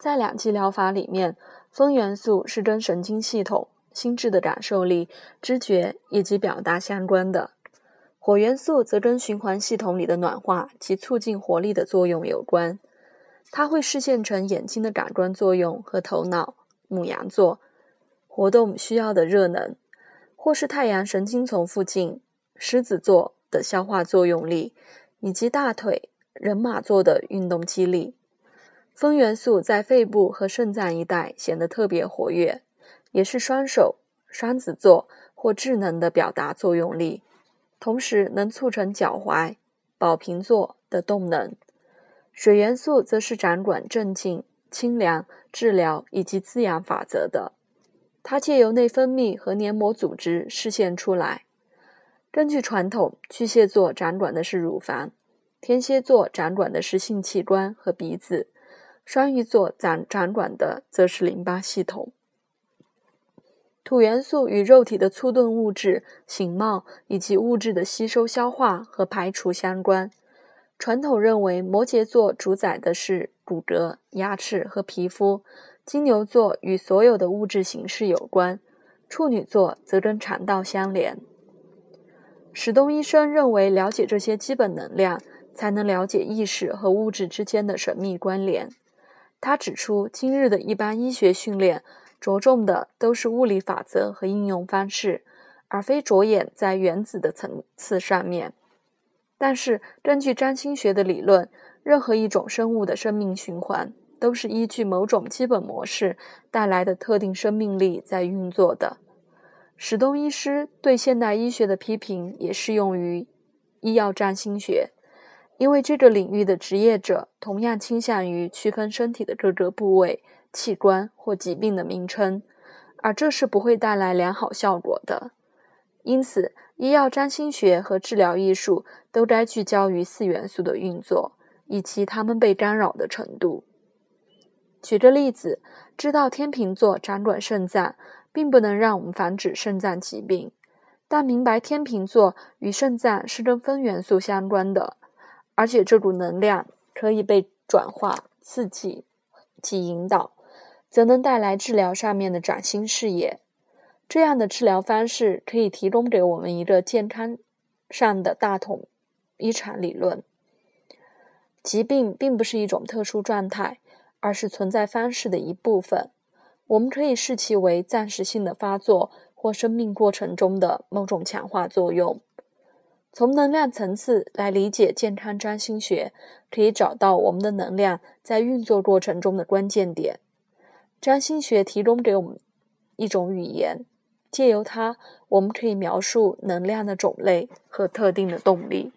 在两极疗法里面，风元素是跟神经系统、心智的感受力、知觉以及表达相关的；火元素则跟循环系统里的暖化及促进活力的作用有关。它会视现成眼睛的感官作用和头脑母羊座活动需要的热能，或是太阳神经丛附近狮子座的消化作用力，以及大腿人马座的运动肌力。风元素在肺部和肾脏一带显得特别活跃，也是双手、双子座或智能的表达作用力，同时能促成脚踝、宝瓶座的动能。水元素则是掌管镇静、清凉、治疗以及滋养法则的，它借由内分泌和黏膜组织视现出来。根据传统，巨蟹座掌管的是乳房，天蝎座掌管的是性器官和鼻子。双鱼座掌掌管的则是淋巴系统。土元素与肉体的粗钝物质、形貌以及物质的吸收、消化和排除相关。传统认为，摩羯座主宰的是骨骼、牙齿和皮肤；金牛座与所有的物质形式有关；处女座则跟肠道相连。史东医生认为，了解这些基本能量，才能了解意识和物质之间的神秘关联。他指出，今日的一般医学训练着重的都是物理法则和应用方式，而非着眼在原子的层次上面。但是，根据占星学的理论，任何一种生物的生命循环都是依据某种基本模式带来的特定生命力在运作的。史东医师对现代医学的批评也适用于医药占星学。因为这个领域的职业者同样倾向于区分身体的各个部位、器官或疾病的名称，而这是不会带来良好效果的。因此，医药占星学和治疗艺术都该聚焦于四元素的运作以及它们被干扰的程度。举个例子，知道天秤座掌管肾脏，并不能让我们防止肾脏疾病，但明白天秤座与肾脏是跟风元素相关的。而且这股能量可以被转化、刺激及引导，则能带来治疗上面的崭新视野。这样的治疗方式可以提供给我们一个健康上的大统一场理论。疾病并不是一种特殊状态，而是存在方式的一部分。我们可以视其为暂时性的发作或生命过程中的某种强化作用。从能量层次来理解健康占星学，可以找到我们的能量在运作过程中的关键点。占星学提供给我们一种语言，借由它，我们可以描述能量的种类和特定的动力。